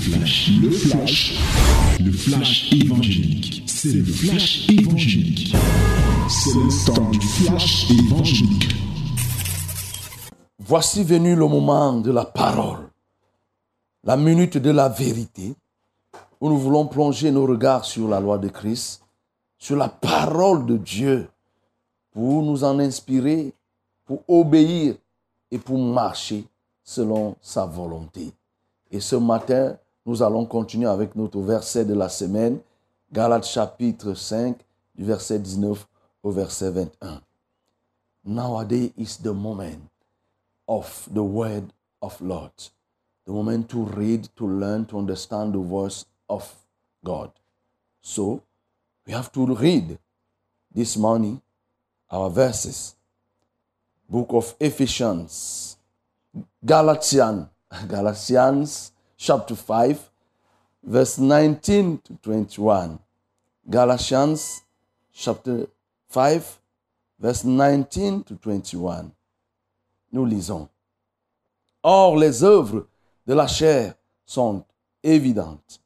flash, le flash, le flash évangélique. C'est le flash évangélique. C'est le temps du flash évangélique. Voici venu le moment de la parole, la minute de la vérité, où nous voulons plonger nos regards sur la loi de Christ, sur la parole de Dieu, pour nous en inspirer, pour obéir et pour marcher selon sa volonté. Et ce matin, nous allons continuer avec notre verset de la semaine, Galates chapitre 5, du verset 19 au verset 21. Nowadays is the moment of the word of Lord. The moment to read, to learn, to understand the voice of God. So, we have to read this morning our verses. Book of Ephesians, Galatians, Galatians chapter 5, verse 19 to 21. Galatians chapter 5, verse 19 to 21. Nous lisons. Or, les œuvres de la chair sont évidentes.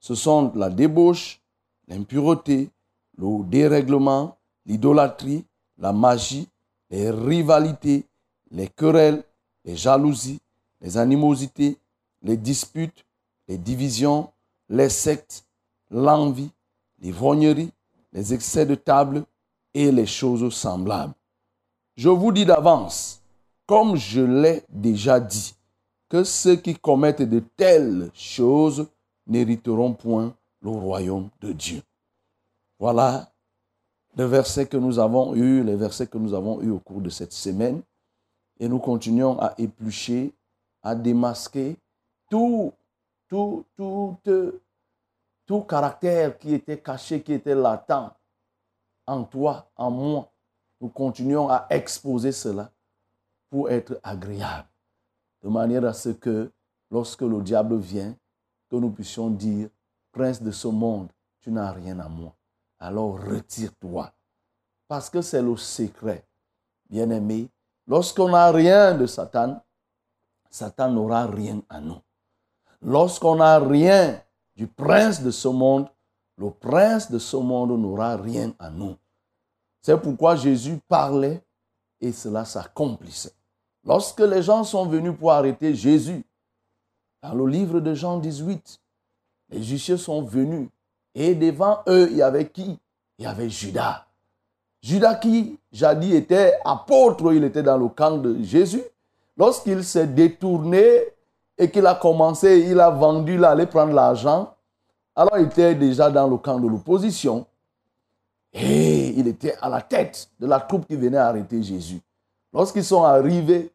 Ce sont la débauche, l'impureté, le dérèglement, l'idolâtrie, la magie, les rivalités, les querelles, les jalousies, les animosités, les disputes, les divisions, les sectes, l'envie, l'ivrognerie, les excès de table et les choses semblables. Je vous dis d'avance, comme je l'ai déjà dit, que ceux qui commettent de telles choses n'hériteront point le royaume de Dieu. Voilà les versets que nous avons eus, les versets que nous avons eus au cours de cette semaine. Et nous continuons à éplucher, à démasquer tout, tout, tout, caractère qui était caché, qui était latent en toi, en moi. Nous continuons à exposer cela pour être agréable, de manière à ce que lorsque le diable vient, que nous puissions dire, prince de ce monde, tu n'as rien à moi. Alors retire-toi. Parce que c'est le secret. Bien-aimé, lorsqu'on n'a rien de Satan, Satan n'aura rien à nous. Lorsqu'on n'a rien du prince de ce monde, le prince de ce monde n'aura rien à nous. C'est pourquoi Jésus parlait et cela s'accomplissait. Lorsque les gens sont venus pour arrêter Jésus, dans le livre de Jean 18, les justiciers sont venus et devant eux, il y avait qui? Il y avait Judas. Judas qui, jadis, était apôtre, il était dans le camp de Jésus. Lorsqu'il s'est détourné et qu'il a commencé, il a vendu, il allait prendre l'argent, alors il était déjà dans le camp de l'opposition. Et il était à la tête de la troupe qui venait arrêter Jésus. Lorsqu'ils sont arrivés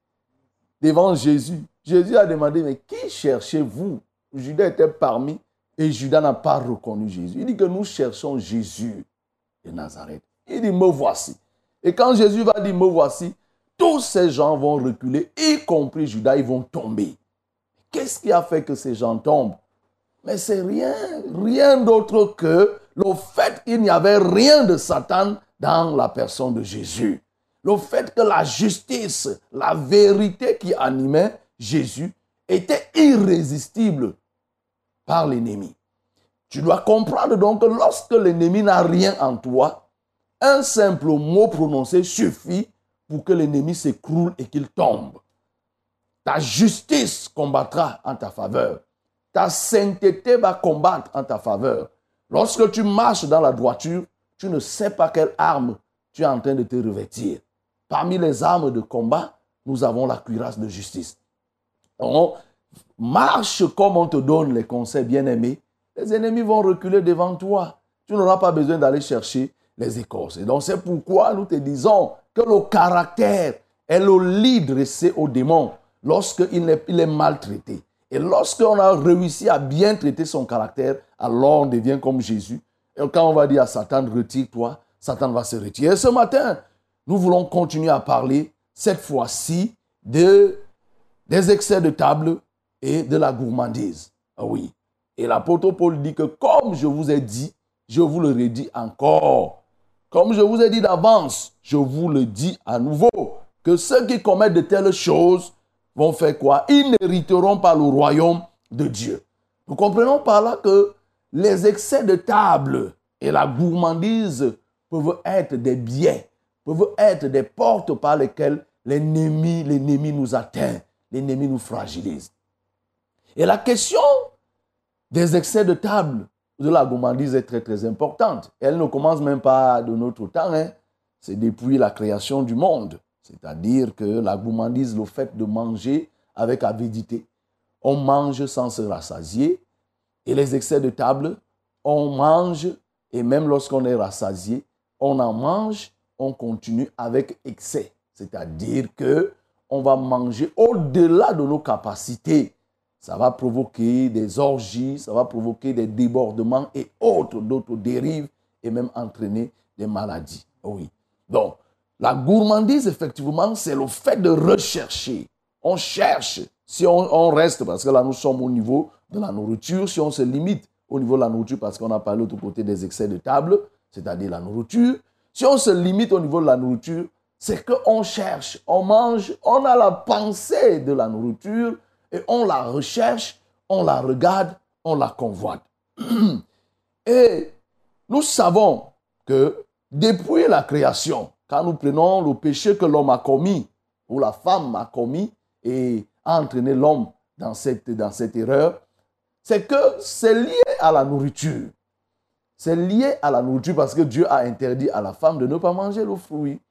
devant Jésus, Jésus a demandé, mais qui cherchez-vous? Judas était parmi et Judas n'a pas reconnu Jésus. Il dit que nous cherchons Jésus de Nazareth. Il dit, me voici. Et quand Jésus va dire, me voici, tous ces gens vont reculer, y compris Judas, ils vont tomber. Qu'est-ce qui a fait que ces gens tombent? Mais c'est rien, rien d'autre que le fait qu'il n'y avait rien de Satan dans la personne de Jésus. Le fait que la justice, la vérité qui animait Jésus était irrésistible par l'ennemi. Tu dois comprendre donc que lorsque l'ennemi n'a rien en toi, un simple mot prononcé suffit pour que l'ennemi s'écroule et qu'il tombe. Ta justice combattra en ta faveur. Ta sainteté va combattre en ta faveur. Lorsque tu marches dans la droiture, tu ne sais pas quelle arme tu es en train de te revêtir. Parmi les armes de combat, nous avons la cuirasse de justice. Marche comme on te donne les conseils bien-aimés. Les ennemis vont reculer devant toi. Tu n'auras pas besoin d'aller chercher les écorces. Et donc c'est pourquoi nous te disons que le caractère est le lit dressé au démon lorsqu'il est, il est maltraité. Et lorsqu'on a réussi à bien traiter son caractère, alors on devient comme Jésus. Et quand on va dire à Satan, retire-toi, Satan va se retirer. Et ce matin, nous voulons continuer à parler, cette fois-ci, de, des excès de table et de la gourmandise. Ah oui. Et l'apôtre Paul dit que comme je vous ai dit, je vous le redis encore. Comme je vous ai dit d'avance, je vous le dis à nouveau, que ceux qui commettent de telles choses vont faire quoi? Ils n'hériteront pas le royaume de Dieu. Nous comprenons par là que les excès de table et la gourmandise peuvent être des biens, peuvent être des portes par lesquelles l'ennemi, l'ennemi nous atteint, l'ennemi nous fragilise. Et la question des excès de table, de la gourmandise est très très importante. Elle ne commence même pas de notre temps, hein. c'est depuis la création du monde. C'est-à-dire que la gourmandise, le fait de manger avec avidité, on mange sans se rassasier, et les excès de table, on mange, et même lorsqu'on est rassasié, on en mange, on continue avec excès. C'est-à-dire que on va manger au-delà de nos capacités. Ça va provoquer des orgies, ça va provoquer des débordements et autres, d'autres dérives et même entraîner des maladies. Oui. Donc, la gourmandise, effectivement, c'est le fait de rechercher. On cherche. Si on, reste, parce que là, nous sommes au niveau de la nourriture, si on se limite au niveau de la nourriture, parce qu'on a parlé de l'autre côté des excès de table, c'est-à-dire la nourriture, si on se limite au niveau de la nourriture, c'est qu'on cherche, on mange, on a la pensée de la nourriture et on la recherche, on la regarde, on la convoite. Et nous savons que depuis la création, quand nous prenons le péché que l'homme a commis, ou la femme a commis, et a entraîné l'homme dans cette, erreur, c'est que c'est lié à la nourriture. C'est lié à la nourriture parce que Dieu a interdit à la femme de ne pas manger le fruit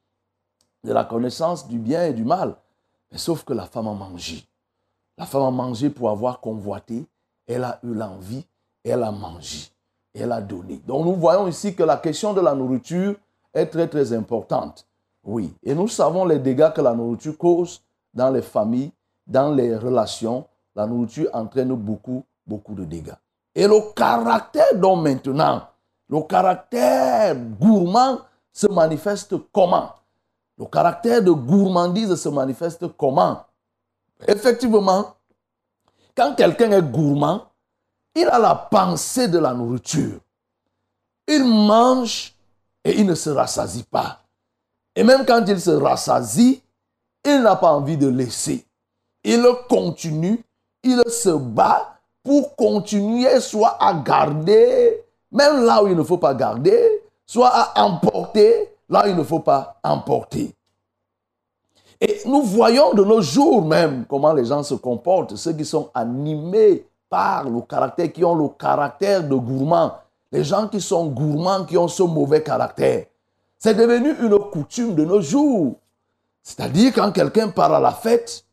de la connaissance du bien et du mal. Mais sauf que la femme a mangé. La femme a mangé pour avoir convoité. Elle a eu l'envie. Elle a mangé. Elle a donné. Donc nous voyons ici que la question de la nourriture est très très importante. Oui. Et nous savons les dégâts que la nourriture cause dans les familles, dans les relations. La nourriture entraîne beaucoup beaucoup de dégâts. Et le caractère donc maintenant, le caractère gourmand se manifeste comment? Le caractère de gourmandise se manifeste comment? Effectivement, quand quelqu'un est gourmand, il a la pensée de la nourriture. Il mange et il ne se rassasie pas. Et même quand il se rassasie, il n'a pas envie de laisser. Il continue, il se bat pour continuer soit à garder, même là où il ne faut pas garder, soit à emporter là où il ne faut pas emporter. Et nous voyons de nos jours même comment les gens se comportent, ceux qui sont animés par le caractère, qui ont le caractère de gourmand, les gens qui sont gourmands, qui ont ce mauvais caractère. C'est devenu une coutume de nos jours. C'est-à-dire quand quelqu'un part à la fête,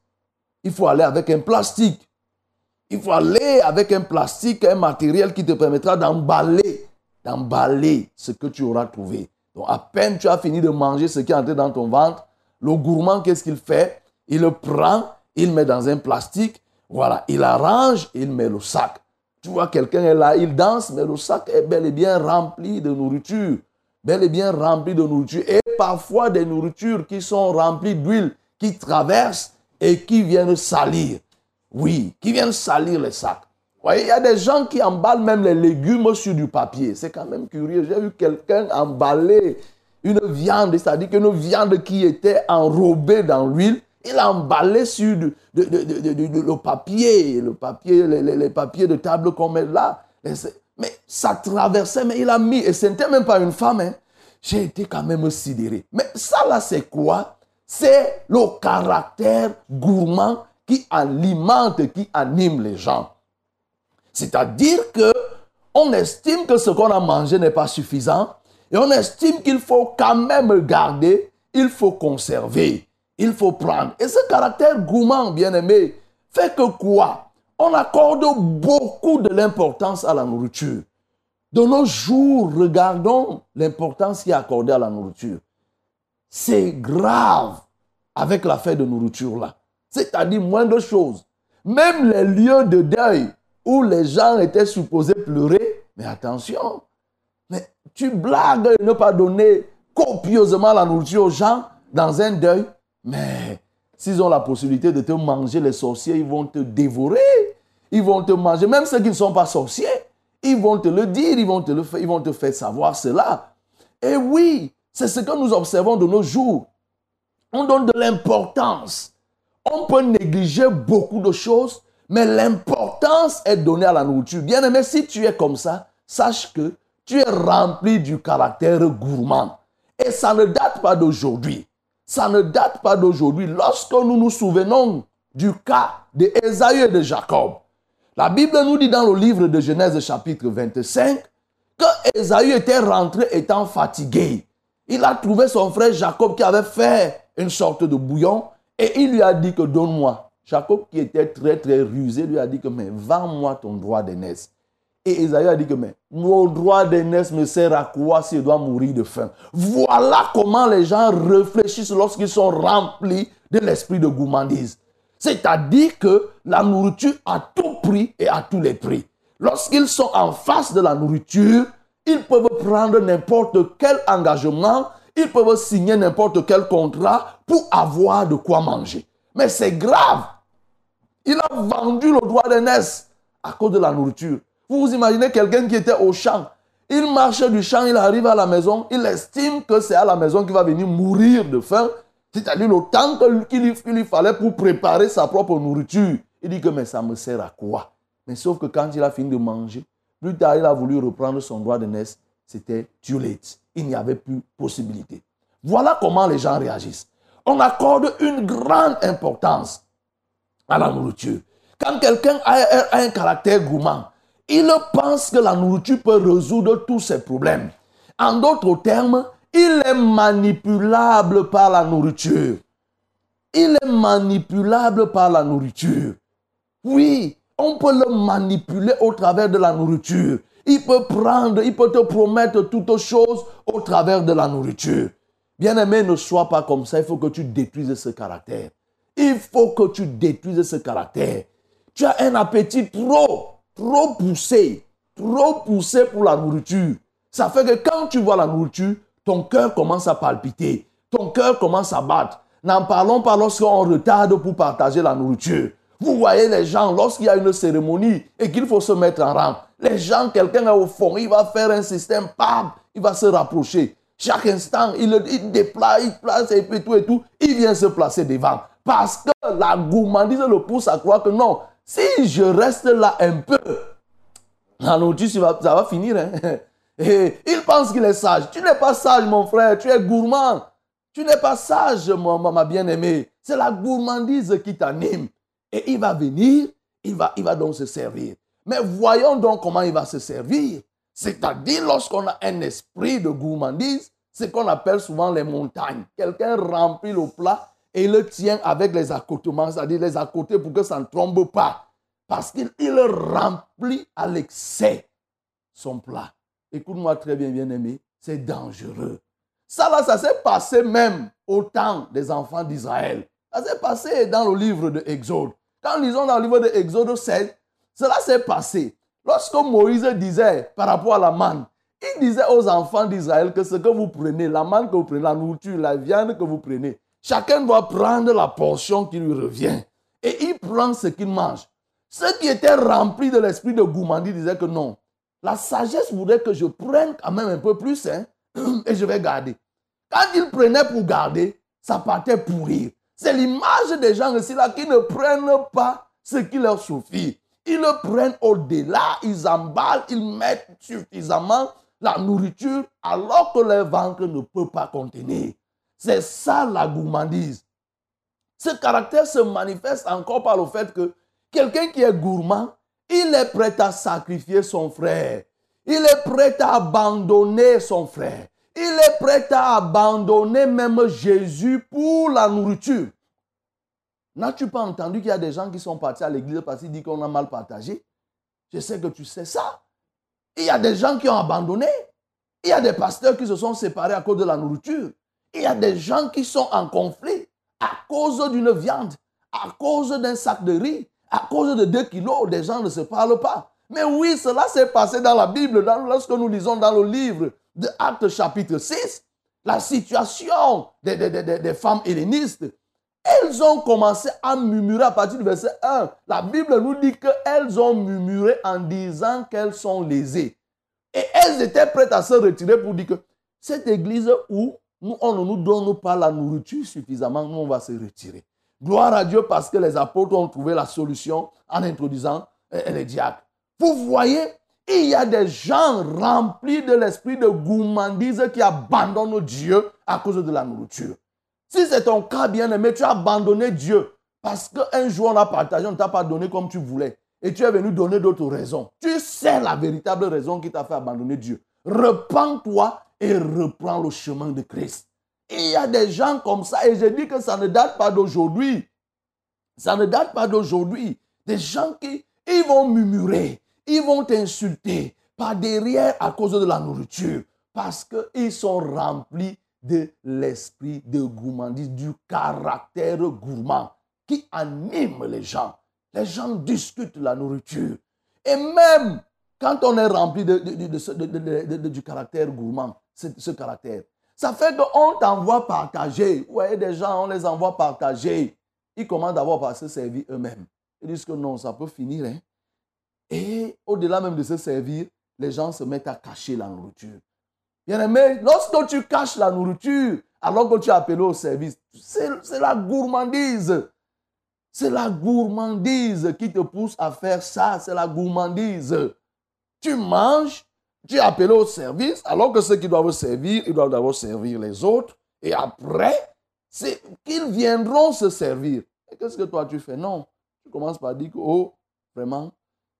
il faut aller avec un plastique. Il faut aller avec un plastique, un matériel qui te permettra d'emballer, d'emballer ce que tu auras trouvé. Donc à peine tu as fini de manger ce qui est entré dans ton ventre, le gourmand, qu'est-ce qu'il fait? Il le prend, il met dans un plastique, voilà, il arrange, il met le sac. Tu vois, quelqu'un est là, il danse, mais le sac est bel et bien rempli de nourriture. Bel et bien rempli de nourriture. Et parfois des nourritures qui sont remplies d'huile, qui traversent et qui viennent salir. Oui, qui viennent salir les sacs. voyez, il y a des gens qui emballent même les légumes sur du papier. C'est quand même curieux. J'ai vu quelqu'un emballer une viande, c'est-à-dire qu'une viande qui était enrobée dans l'huile, il a emballé sur le papier, le papier, les, papiers de table qu'on met là. Mais ça traversait, mais il a mis, et ce n'était même pas une femme. Hein. J'ai été quand même sidéré. Mais ça là, c'est quoi? C'est le caractère gourmand qui alimente, qui anime les gens. C'est-à-dire que on estime que ce qu'on a mangé n'est pas suffisant et on estime qu'il faut quand même garder, il faut conserver, il faut prendre. Et ce caractère gourmand, bien aimé, fait que quoi? On accorde beaucoup de l'importance à la nourriture. De nos jours, regardons l'importance qui est accordée à la nourriture. C'est grave avec l'affaire de nourriture là c'est-à-dire moins de choses. Même les lieux de deuil où les gens étaient supposés pleurer, mais attention, mais tu blagues de ne pas donner copieusement la nourriture aux gens dans un deuil, mais s'ils ont la possibilité de te manger, les sorciers, ils vont te dévorer, ils vont te manger, même ceux qui ne sont pas sorciers, ils vont te le dire, ils vont te, le faire, ils vont te faire savoir cela. Et oui, c'est ce que nous observons de nos jours. On donne de l'importance on peut négliger beaucoup de choses, Mais l'importance est donnée à la nourriture. Bien aimé, si tu es comme ça, sache que tu es rempli du caractère gourmand. Et ça ne date pas d'aujourd'hui. Ça ne date pas d'aujourd'hui. Lorsque nous nous souvenons du cas d'Esaü et de Jacob, la Bible nous dit dans le livre de Genèse chapitre 25 que Esaü était rentré étant fatigué. Il a trouvé son frère Jacob qui avait fait une sorte de bouillon et il lui a dit que donne-moi. Jacob qui était très très rusé lui a dit que mais vends-moi ton droit d'aînesse. Et Esaü a dit que mais mon droit d'aînesse me sert à quoi si je dois mourir de faim? Voilà comment les gens réfléchissent lorsqu'ils sont remplis de l'esprit de gourmandise. C'est-à-dire que la nourriture a tout prix et à tous les prix. Lorsqu'ils sont en face de la nourriture, ils peuvent prendre n'importe quel engagement, ils peuvent signer n'importe quel contrat pour avoir de quoi manger. Mais c'est grave. Il a vendu le droit d'aînesse à cause de la nourriture. Vous imaginez quelqu'un qui était au champ. Il marche du champ, il arrive à la maison, il estime que c'est à la maison qu'il va venir mourir de faim. C'est-à-dire le temps qu'il lui, fallait pour préparer sa propre nourriture. Il dit que mais ça me sert à quoi? Mais sauf que quand il a fini de manger, plus tard il a voulu reprendre son droit d'aînesse. C'était too late. Il n'y avait plus possibilité. Voilà comment les gens réagissent on accorde une grande importance à la nourriture. Quand quelqu'un a, un caractère gourmand, il pense que la nourriture peut résoudre tous ses problèmes. En d'autres termes, il est manipulable par la nourriture. Il est manipulable par la nourriture. Oui, on peut le manipuler au travers de la nourriture. Il peut prendre, il peut te promettre toutes choses au travers de la nourriture. Bien-aimé, ne sois pas comme ça. Il faut que tu détruises ce caractère. Il faut que tu détruises ce caractère. Tu as un appétit trop, trop poussé, trop poussé pour la nourriture. Ça fait que quand tu vois la nourriture, ton cœur commence à palpiter, ton cœur commence à battre. N'en parlons pas lorsqu'on retarde pour partager la nourriture. Vous voyez les gens, lorsqu'il y a une cérémonie et qu'il faut se mettre en rang, les gens, quelqu'un est au fond, il va faire un système, pam, il va se rapprocher. Chaque instant, il, il déplace, il place et tout et tout. Il vient se placer devant. Parce que la gourmandise le pousse à croire que non, si je reste là un peu, la nourriture, ça va, finir. Hein. Il pense qu'il est sage. Tu n'es pas sage, mon frère. Tu es gourmand. Tu n'es pas sage, ma bien-aimée. C'est la gourmandise qui t'anime. Et il va venir, il va, il va donc se servir. Mais voyons donc comment il va se servir. C'est-à-dire lorsqu'on a un esprit de gourmandise, ce qu'on appelle souvent les montagnes. Quelqu'un remplit le plat et le tient avec les accotements, c'est-à-dire les accotés pour que ça ne tombe pas. Parce qu'il remplit à l'excès son plat. Écoute-moi très bien, bien-aimé, c'est dangereux. Ça là, ça s'est passé même au temps des enfants d'Israël. Ça s'est passé dans le livre de Exode. Quand lisons dans le livre de Exode 7, cela s'est passé. Lorsque Moïse disait par rapport à la manne, il disait aux enfants d'Israël que ce que vous prenez, la manne que vous prenez, la nourriture, la viande que vous prenez, chacun doit prendre la portion qui lui revient. Et il prend ce qu'il mange. Ceux qui étaient remplis de l'esprit de gourmandise disaient que non. La sagesse voudrait que je prenne quand même un peu plus hein, et je vais garder. Quand ils prenaient pour garder, ça partait pourrir. C'est l'image des gens ici là qui ne prennent pas ce qui leur suffit. Ils le prennent au-delà, ils emballent, ils mettent suffisamment la nourriture alors que leur ventre ne peut pas contenir. C'est ça la gourmandise. Ce caractère se manifeste encore par le fait que quelqu'un qui est gourmand, il est prêt à sacrifier son frère. Il est prêt à abandonner son frère. Il est prêt à abandonner même Jésus pour la nourriture. N'as-tu pas entendu qu'il y a des gens qui sont partis à l'église parce qu'ils disent qu'on a mal partagé? Je sais que tu sais ça. Il y a des gens qui ont abandonné. Il y a des pasteurs qui se sont séparés à cause de la nourriture. Il y a des gens qui sont en conflit à cause d'une viande, à cause d'un sac de riz, à cause de deux kilos. Des gens ne se parlent pas. Mais oui, cela s'est passé dans la Bible, lorsque nous lisons dans le livre de Actes chapitre 6, la situation des, des femmes hellénistes elles ont commencé à murmurer à partir du verset 1. La Bible nous dit qu'elles ont murmuré en disant qu'elles sont lésées. Et elles étaient prêtes à se retirer pour dire que cette église où nous, on ne nous donne pas la nourriture suffisamment, nous, on va se retirer. Gloire à Dieu parce que les apôtres ont trouvé la solution en introduisant euh, les diacres. Vous voyez, il y a des gens remplis de l'esprit de gourmandise qui abandonnent Dieu à cause de la nourriture. Si c'est ton cas, bien-aimé, tu as abandonné Dieu parce qu'un jour on a partagé, on ne t'a pas donné comme tu voulais. Et tu es venu donner d'autres raisons. Tu sais la véritable raison qui t'a fait abandonner Dieu. Repends-toi et reprends le chemin de Christ. Il y a des gens comme ça et je dis que ça ne date pas d'aujourd'hui. Ça ne date pas d'aujourd'hui. Des gens qui ils vont murmurer, ils vont t'insulter par derrière à cause de la nourriture parce qu'ils sont remplis de l'esprit de gourmandise, du caractère gourmand qui anime les gens. Les gens discutent la nourriture. Et même quand on est rempli de, du caractère gourmand, ce, caractère, ça fait qu'on t'envoie partager. Vous voyez, des gens, on les envoie partager. Ils commencent d'abord par se servir eux-mêmes. Ils disent que non, ça peut finir. Hein. Et au-delà même de se servir, les gens se mettent à cacher la nourriture. Bien aimé, lorsque tu caches la nourriture, alors que tu es appelé au service, c'est la gourmandise. C'est la gourmandise qui te pousse à faire ça. C'est la gourmandise. Tu manges, tu es appelé au service, alors que ceux qui doivent servir, ils doivent d'abord servir les autres. Et après, c'est qu'ils viendront se servir. Et qu'est-ce que toi tu fais? Non. Tu commences par dire que, oh, vraiment,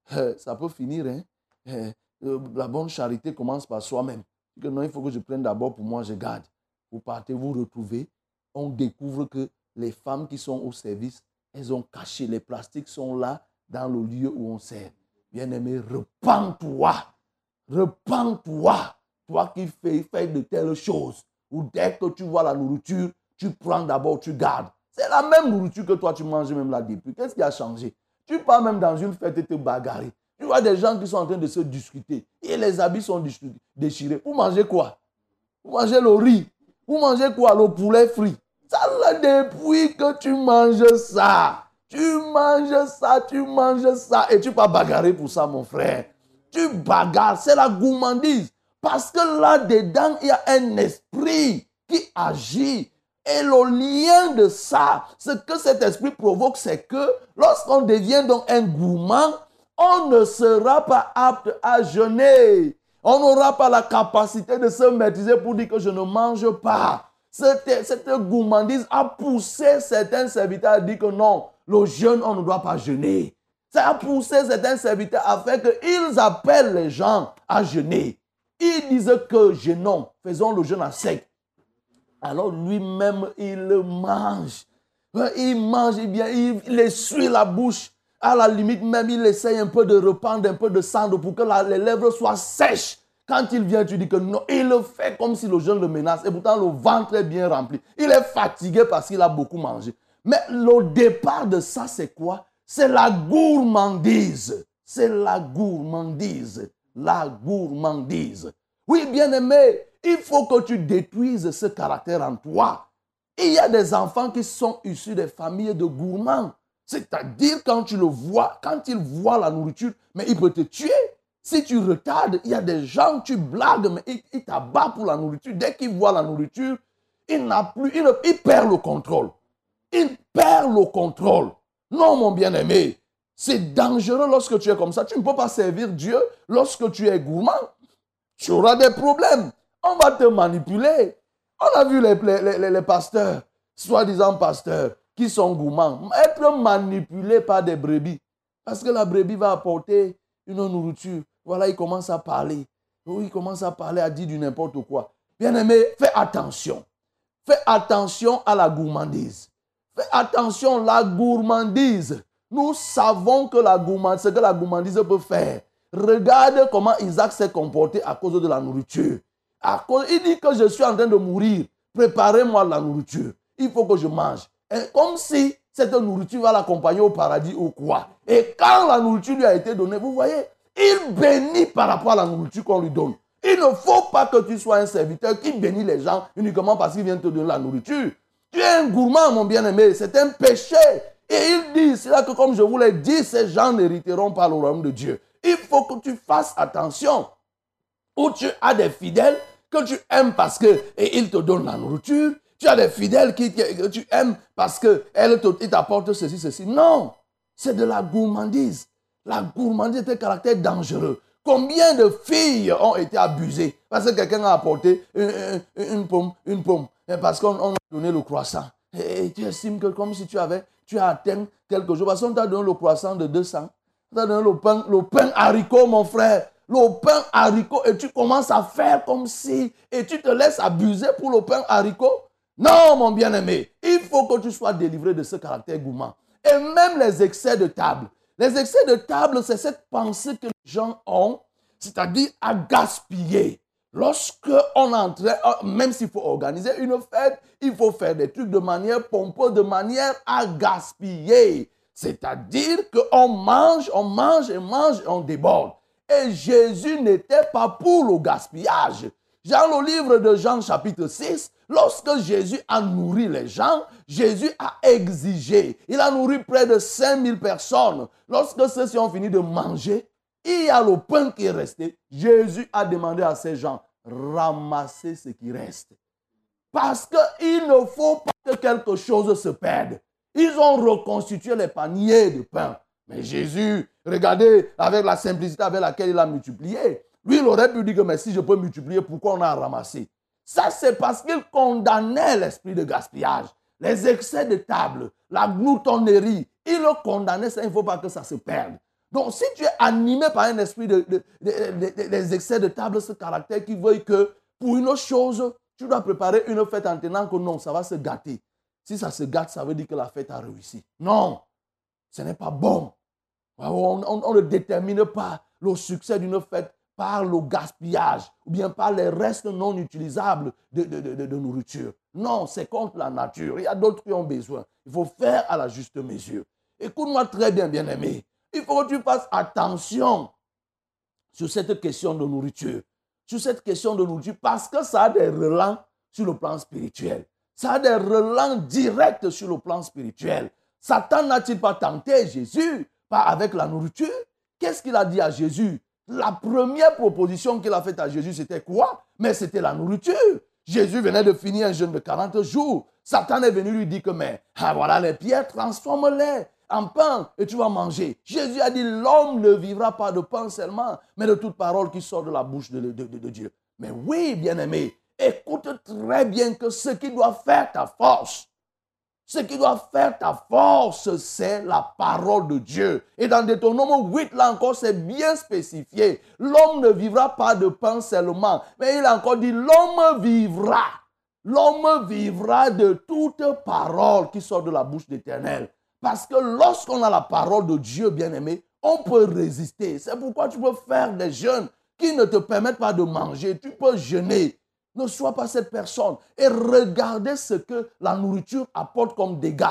ça peut finir. Hein? Euh, la bonne charité commence par soi-même. Non, il faut que je prenne d'abord pour moi, je garde. Vous partez, vous retrouvez. On découvre que les femmes qui sont au service, elles ont caché. Les plastiques sont là dans le lieu où on sert. Bien-aimé, repends-toi. Repends-toi. Toi qui fais, de telles choses. Ou dès que tu vois la nourriture, tu prends d'abord, tu gardes. C'est la même nourriture que toi tu manges même là depuis. Qu'est-ce qui a changé? Tu pars même dans une fête et te bagarrer. Tu vois des gens qui sont en train de se discuter. Et les habits sont déchirés. Vous mangez quoi? Vous mangez le riz. Vous mangez quoi? Le poulet frit. Ça là depuis que tu manges ça. Tu manges ça, tu manges ça. Et tu pas bagarrer pour ça, mon frère. Tu bagarres. C'est la gourmandise. Parce que là-dedans, il y a un esprit qui agit. Et le lien de ça, ce que cet esprit provoque, c'est que lorsqu'on devient donc un gourmand, on ne sera pas apte à jeûner. On n'aura pas la capacité de se maîtriser pour dire que je ne mange pas. Cette, cette gourmandise a poussé certains serviteurs à dire que non, le jeûne, on ne doit pas jeûner. Ça a poussé certains serviteurs à faire qu'ils appellent les gens à jeûner. Ils disent que jeûnons, faisons le jeûne à sec. Alors lui-même, il mange. Il mange, bien, il, il essuie la bouche. À la limite, même, il essaye un peu de reprendre un peu de cendre pour que les lèvres soient sèches. Quand il vient, tu dis que non, il le fait comme si le jeune le menace. Et pourtant, le ventre est bien rempli. Il est fatigué parce qu'il a beaucoup mangé. Mais le départ de ça, c'est quoi? C'est la gourmandise. C'est la gourmandise. La gourmandise. Oui, bien aimé, il faut que tu détruises ce caractère en toi. Il y a des enfants qui sont issus des familles de gourmands. C'est-à-dire quand tu le vois, quand il voit la nourriture, mais il peut te tuer. Si tu retardes, il y a des gens, tu blagues, mais il, il t'abat pour la nourriture. Dès qu'il voit la nourriture, il n'a plus, il perd le contrôle. Il perd le contrôle. Non, mon bien-aimé, c'est dangereux lorsque tu es comme ça. Tu ne peux pas servir Dieu lorsque tu es gourmand. Tu auras des problèmes. On va te manipuler. On a vu les, les, pasteurs, soi-disant pasteurs, qui sont gourmands, être manipulés par des brebis. Parce que la brebis va apporter une nourriture. Voilà, il commence à parler. Oui, il commence à parler, à dire du n'importe quoi. Bien-aimé, fais attention. Fais attention à la gourmandise. Fais attention, la gourmandise. Nous savons que la gourmandise, ce que la gourmandise peut faire. Regarde comment Isaac s'est comporté à cause de la nourriture. À cause, il dit que je suis en train de mourir. Préparez-moi la nourriture. Il faut que je mange comme si cette nourriture va l'accompagner au paradis ou quoi. Et quand la nourriture lui a été donnée, vous voyez, il bénit par rapport à la nourriture qu'on lui donne. Il ne faut pas que tu sois un serviteur qui bénit les gens uniquement parce qu'ils viennent te donner la nourriture. Tu es un gourmand, mon bien-aimé. C'est un péché. Et il dit, c'est là que comme je vous l'ai dit, ces gens n'hériteront pas le royaume de Dieu. Il faut que tu fasses attention. Où tu as des fidèles que tu aimes parce qu'ils te donnent la nourriture Tu as des fidèles qui, que tu aimes parce qu'elles t'apportent ceci, ceci. Non, c'est de la gourmandise. La gourmandise est un caractère dangereux. Combien de filles ont été abusées parce que quelqu'un a apporté une, pomme, une pomme, et parce qu'on a donné le croissant. Et, tu estimes que comme si tu avais, tu as atteint quelque chose. Parce qu'on t'a donné le croissant de 200. On t'a donné le pain, le pain haricot, mon frère. Le pain haricot, et tu commences à faire comme si, et tu te laisses abuser pour le pain haricot. Non, mon bien-aimé, il faut que tu sois délivré de ce caractère gourmand. Et même les excès de table. Les excès de table, c'est cette pensée que les gens ont, c'est-à-dire à gaspiller. Lorsque on entre, euh, même s'il faut organiser une fête, il faut faire des trucs de manière pompeuse, de manière à gaspiller. C'est-à-dire qu'on mange, on mange et mange et on déborde. Et Jésus n'était pas pour le gaspillage. Dans le livre de Jean chapitre 6, lorsque Jésus a nourri les gens, Jésus a exigé. Il a nourri près de 5000 personnes. Lorsque ceux-ci ont fini de manger, il y a le pain qui est resté. Jésus a demandé à ces gens, ramasser ce qui reste. Parce qu'il ne faut pas que quelque chose se perde. Ils ont reconstitué les paniers de pain. Mais Jésus, regardez avec la simplicité avec laquelle il a multiplié. Lui, il aurait pu dire que si je peux multiplier, pourquoi on a ramassé? Ça, c'est parce qu'il condamnait l'esprit de gaspillage, les excès de table, la gloutonnerie. Il le condamnait, ça, il ne faut pas que ça se perde. Donc, si tu es animé par un esprit de, des excès de table, ce caractère qui veut que pour une chose, tu dois préparer une fête en tenant que non, ça va se gâter. Si ça se gâte, ça veut dire que la fête a réussi. Non, ce n'est pas bon. On, ne détermine pas le succès d'une fête par le gaspillage ou bien par les restes non utilisables de, de nourriture. Non, c'est contre la nature. Il y a d'autres qui ont besoin. Il faut faire à la juste mesure. Écoute-moi très bien, bien-aimé. Il faut que tu fasses attention sur cette question de nourriture. Sur cette question de nourriture parce que ça a des relents sur le plan spirituel. Ça a des relents directs sur le plan spirituel. Satan n'a-t-il pas tenté Jésus pas avec la nourriture? Qu'est-ce qu'il a dit à Jésus? La première proposition qu'il a faite à Jésus, c'était quoi? Mais c'était la nourriture. Jésus venait de finir un jeûne de 40 jours. Satan est venu lui dire que, ah, voilà les pierres, transforme-les en pain et tu vas manger. Jésus a dit, l'homme ne vivra pas de pain seulement, mais de toute parole qui sort de la bouche de, Dieu. Mais oui, bien-aimé, écoute très bien que ce qui doit faire ta force, ce qui doit faire ta force, c'est la parole de Dieu. Et dans Deutéronome 8, là encore, c'est bien spécifié. L'homme ne vivra pas de pain seulement, mais il a encore dit, l'homme vivra. L'homme vivra de toute parole qui sort de la bouche d'Éternel. Parce que lorsqu'on a la parole de Dieu, bien-aimé, on peut résister. C'est pourquoi tu peux faire des jeûnes qui ne te permettent pas de manger. Tu peux jeûner. Ne sois pas cette personne. Et regardez ce que la nourriture apporte comme dégâts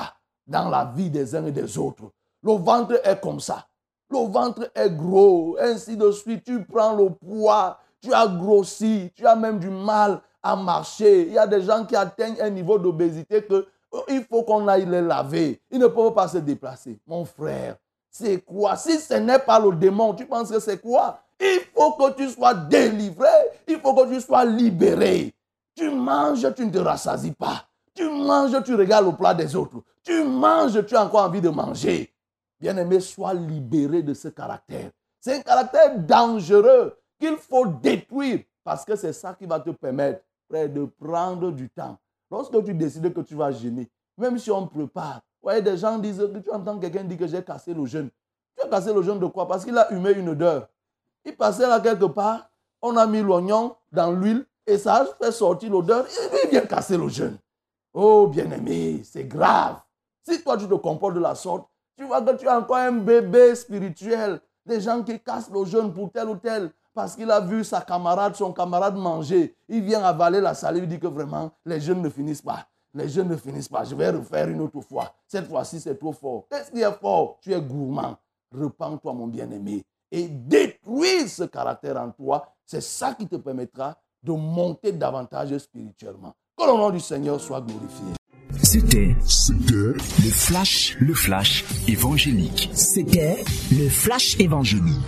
dans la vie des uns et des autres. Le ventre est comme ça. Le ventre est gros. Ainsi de suite, tu prends le poids. Tu as grossi. Tu as même du mal à marcher. Il y a des gens qui atteignent un niveau d'obésité que il faut qu'on aille les laver. Ils ne peuvent pas se déplacer. Mon frère, c'est quoi? Si ce n'est pas le démon, tu penses que c'est quoi? Il faut que tu sois délivré. Il faut que tu sois libéré. Tu manges, tu ne te rassasies pas. Tu manges, tu regardes le plat des autres. Tu manges, tu as encore envie de manger. Bien-aimé, sois libéré de ce caractère. C'est un caractère dangereux qu'il faut détruire parce que c'est ça qui va te permettre de prendre du temps. Lorsque tu décides que tu vas jeûner, même si on prépare, voyez, des gens disent, tu entends quelqu'un dire que j'ai cassé le jeûne. Tu as cassé le jeûne de quoi? Parce qu'il a humé une odeur. Il passait là quelque part, on a mis l'oignon dans l'huile et ça a fait sortir l'odeur. Il vient casser le jeûne. Oh, bien-aimé, c'est grave. Si toi tu te comportes de la sorte, tu vois que tu as encore un bébé spirituel. Des gens qui cassent le jeûne pour tel ou tel parce qu'il a vu sa camarade, son camarade manger. Il vient avaler la salive, il dit que vraiment, les jeunes ne finissent pas. Les jeunes ne finissent pas. Je vais refaire une autre fois. Cette fois-ci, c'est trop fort. Qu'est-ce qui est fort? Tu es gourmand. Repends-toi, mon bien-aimé et détruire ce caractère en toi, c'est ça qui te permettra de monter davantage spirituellement. Que le nom du Seigneur soit glorifié. C'était le flash, le flash évangélique. C'était le flash évangélique.